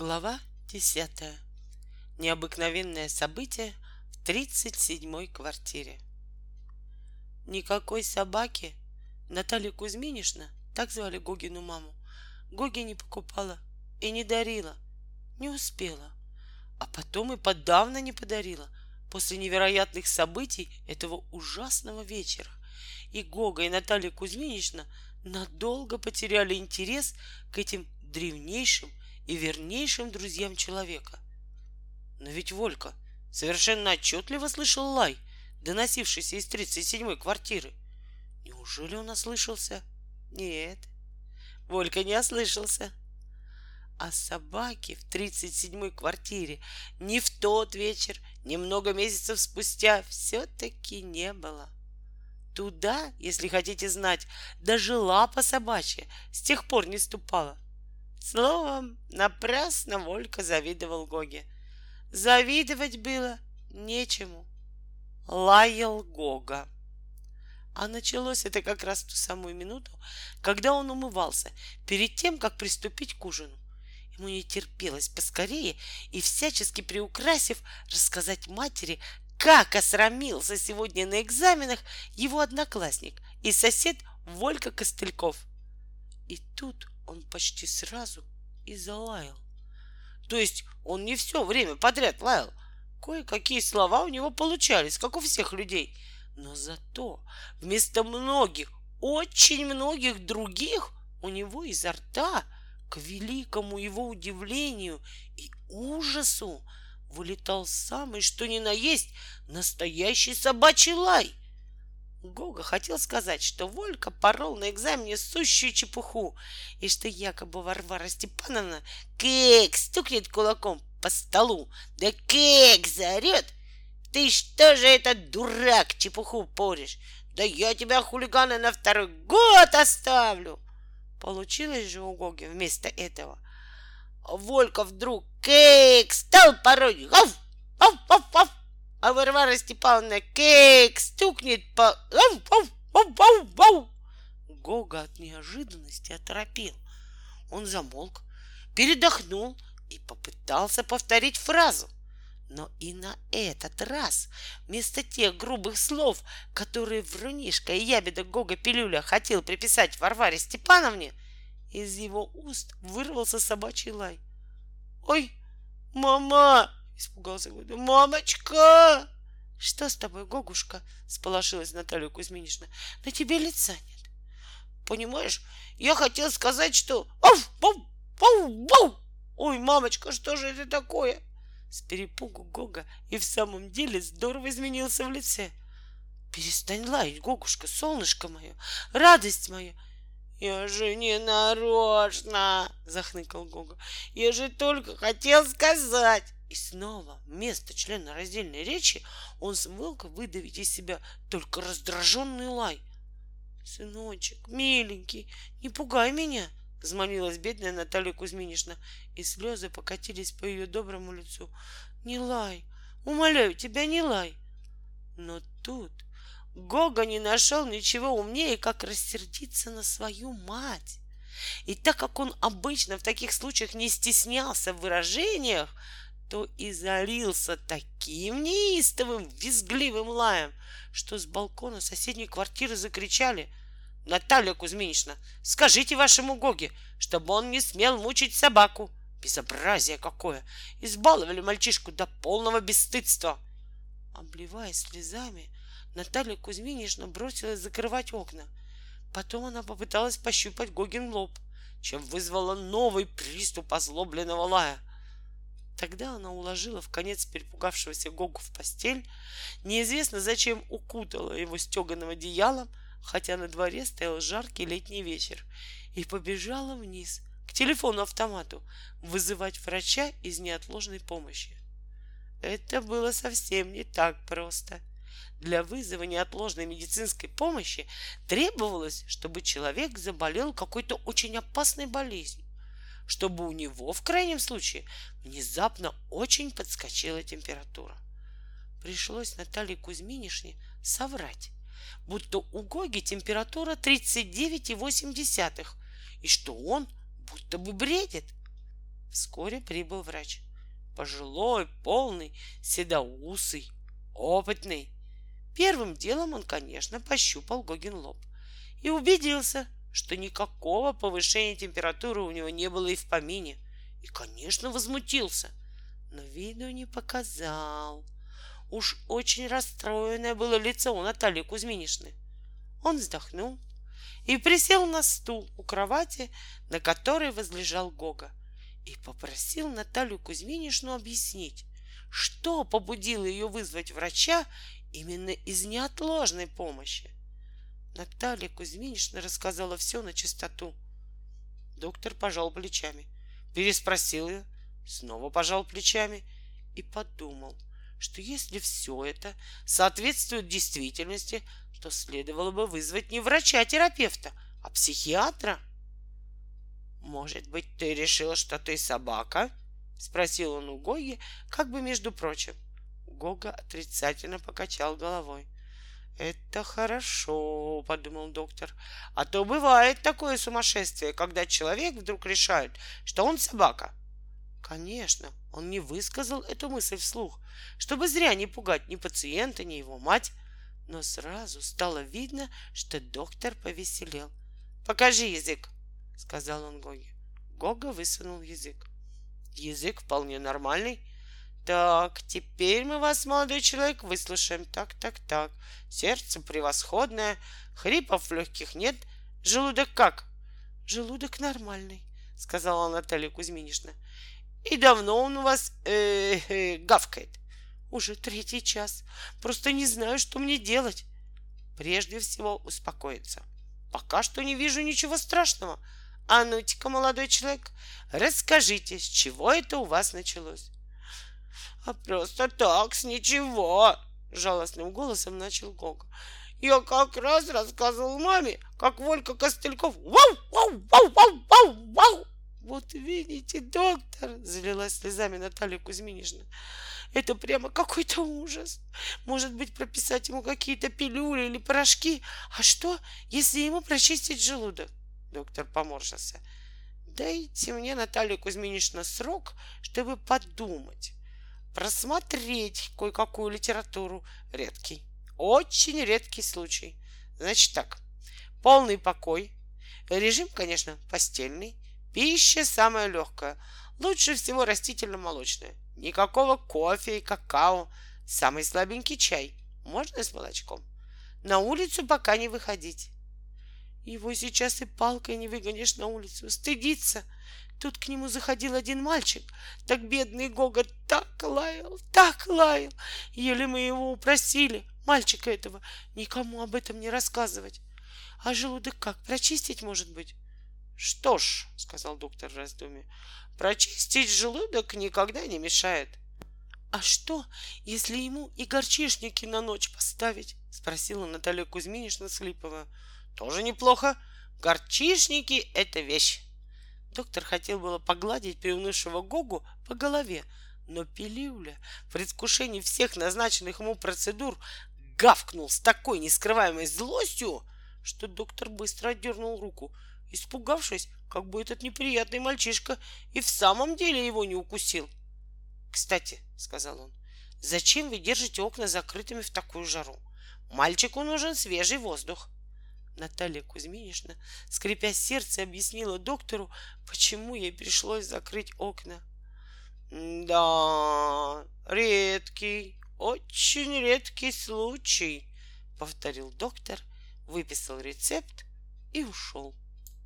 Глава 10. Необыкновенное событие в 37-й квартире. Никакой собаки Наталья Кузьминишна, так звали Гогину маму, Гоги не покупала и не дарила, не успела. А потом и подавно не подарила после невероятных событий этого ужасного вечера. И Гога, и Наталья Кузьминишна надолго потеряли интерес к этим древнейшим и вернейшим друзьям человека. Но ведь Волька совершенно отчетливо слышал лай, доносившийся из 37-й квартиры. Неужели он ослышался? Нет, Волька не ослышался. А собаки в 37-й квартире ни в тот вечер, ни много месяцев спустя все-таки не было. Туда, если хотите знать, даже лапа собачья с тех пор не ступала — Словом, напрасно Волька завидовал Гоге. Завидовать было нечему. Лаял Гога. А началось это как раз в ту самую минуту, когда он умывался, перед тем, как приступить к ужину. Ему не терпелось поскорее и, всячески приукрасив, рассказать матери, как осрамился сегодня на экзаменах его одноклассник и сосед Волька Костыльков. И тут он почти сразу и залаял. То есть он не все время подряд лаял. Кое-какие слова у него получались, как у всех людей. Но зато вместо многих, очень многих других у него изо рта, к великому его удивлению и ужасу, вылетал самый что ни на есть настоящий собачий лай. Гога хотел сказать, что Волька порол на экзамене сущую чепуху, и что якобы Варвара Степановна кек стукнет кулаком по столу, да кек заорет. Ты что же этот дурак чепуху поришь? Да я тебя, хулигана, на второй год оставлю. Получилось же у Гоги вместо этого. Волька вдруг кек стал пороть. Гав, гав, гав, гав а Варвара Степановна кейк стукнет по... Ау, ау, ау, ау, ау. Гога от неожиданности оторопел. Он замолк, передохнул и попытался повторить фразу. Но и на этот раз вместо тех грубых слов, которые Врунишка и ябеда Гога Пилюля хотел приписать Варваре Степановне, из его уст вырвался собачий лай. «Ой, мама!» Испугался Гойда. «Мамочка!» «Что с тобой, Гогушка?» — сполошилась Наталья Кузьминична. «На тебе лица нет». «Понимаешь, я хотел сказать, что... Ау, ау, ау, ау! Ой, мамочка, что же это такое?» С перепугу Гога и в самом деле здорово изменился в лице. «Перестань лаять, Гогушка, солнышко мое, радость моя!» «Я же не нарочно!» — захныкал Гога. «Я же только хотел сказать!» И снова вместо члена раздельной речи он смог выдавить из себя только раздраженный лай. «Сыночек, миленький, не пугай меня!» — взмолилась бедная Наталья Кузьминишна, и слезы покатились по ее доброму лицу. «Не лай! Умоляю тебя, не лай!» Но тут Гога не нашел ничего умнее, как рассердиться на свою мать. И так как он обычно в таких случаях не стеснялся в выражениях, то и залился таким неистовым, визгливым лаем, что с балкона соседней квартиры закричали «Наталья Кузьминична, скажите вашему Гоге, чтобы он не смел мучить собаку!» Безобразие какое! Избаловали мальчишку до полного бесстыдства. Обливаясь слезами, Наталья Кузьминична бросилась закрывать окна. Потом она попыталась пощупать Гогин лоб, чем вызвала новый приступ озлобленного лая — Тогда она уложила в конец перепугавшегося Гогу в постель, неизвестно зачем укутала его стеганым одеялом, хотя на дворе стоял жаркий летний вечер, и побежала вниз к телефону-автомату вызывать врача из неотложной помощи. Это было совсем не так просто. Для вызова неотложной медицинской помощи требовалось, чтобы человек заболел какой-то очень опасной болезнью чтобы у него, в крайнем случае, внезапно очень подскочила температура. Пришлось Наталье Кузьминишне соврать, будто у Гоги температура 39,8, и что он будто бы бредит. Вскоре прибыл врач. Пожилой, полный, седоусый, опытный. Первым делом он, конечно, пощупал Гогин лоб и убедился, что никакого повышения температуры у него не было и в помине. И, конечно, возмутился, но виду не показал. Уж очень расстроенное было лицо у Натальи Кузьминишны. Он вздохнул и присел на стул у кровати, на которой возлежал Гога, и попросил Наталью Кузьминишну объяснить, что побудило ее вызвать врача именно из неотложной помощи. Наталья Кузьминична рассказала все на чистоту. Доктор пожал плечами, переспросил ее, снова пожал плечами и подумал, что если все это соответствует действительности, то следовало бы вызвать не врача-терапевта, а психиатра. «Может быть, ты решила, что ты собака?» — спросил он у Гоги, как бы между прочим. Гога отрицательно покачал головой. «Это хорошо», — подумал доктор. «А то бывает такое сумасшествие, когда человек вдруг решает, что он собака». Конечно, он не высказал эту мысль вслух, чтобы зря не пугать ни пациента, ни его мать, но сразу стало видно, что доктор повеселел. «Покажи язык», — сказал он Гоге. Гога высунул язык. Язык вполне нормальный, так, теперь мы вас, молодой человек, выслушаем. Так, так, так. Сердце превосходное, хрипов легких нет. Желудок как? Желудок нормальный, сказала Наталья Кузьминишна. И давно он у вас э, э, гавкает? Уже третий час. Просто не знаю, что мне делать. Прежде всего успокоиться. Пока что не вижу ничего страшного. А ну-ка, молодой человек, расскажите, с чего это у вас началось? А просто так, с ничего, жалостным голосом начал Гога. Я как раз рассказывал маме, как Волька Костыльков вау, вау, вау, вау, вау, вау. Вот видите, доктор, залилась слезами Наталья Кузьминична. Это прямо какой-то ужас. Может быть, прописать ему какие-то пилюли или порошки. А что, если ему прочистить желудок? Доктор поморщился. Дайте мне, Наталья Кузьминична, срок, чтобы подумать просмотреть кое-какую литературу. Редкий, очень редкий случай. Значит так, полный покой, режим, конечно, постельный, пища самая легкая, лучше всего растительно-молочная, никакого кофе и какао, самый слабенький чай, можно с молочком. На улицу пока не выходить. Его сейчас и палкой не выгонишь на улицу, стыдится — Тут к нему заходил один мальчик. Так бедный Гога так лаял, так лаял. Еле мы его упросили, мальчика этого, никому об этом не рассказывать. А желудок как, прочистить, может быть? Что ж, сказал доктор в раздумье, прочистить желудок никогда не мешает. А что, если ему и горчишники на ночь поставить? Спросила Наталья Кузьминична, схлипывая. Тоже неплохо. Горчишники — это вещь. Доктор хотел было погладить приунывшего Гогу по голове, но Пилюля в предвкушении всех назначенных ему процедур гавкнул с такой нескрываемой злостью, что доктор быстро отдернул руку, испугавшись, как бы этот неприятный мальчишка и в самом деле его не укусил. «Кстати», — сказал он, — «зачем вы держите окна закрытыми в такую жару? Мальчику нужен свежий воздух». Наталья Кузьминична, скрипя сердце, объяснила доктору, почему ей пришлось закрыть окна. «Да, редкий, очень редкий случай», — повторил доктор, выписал рецепт и ушел.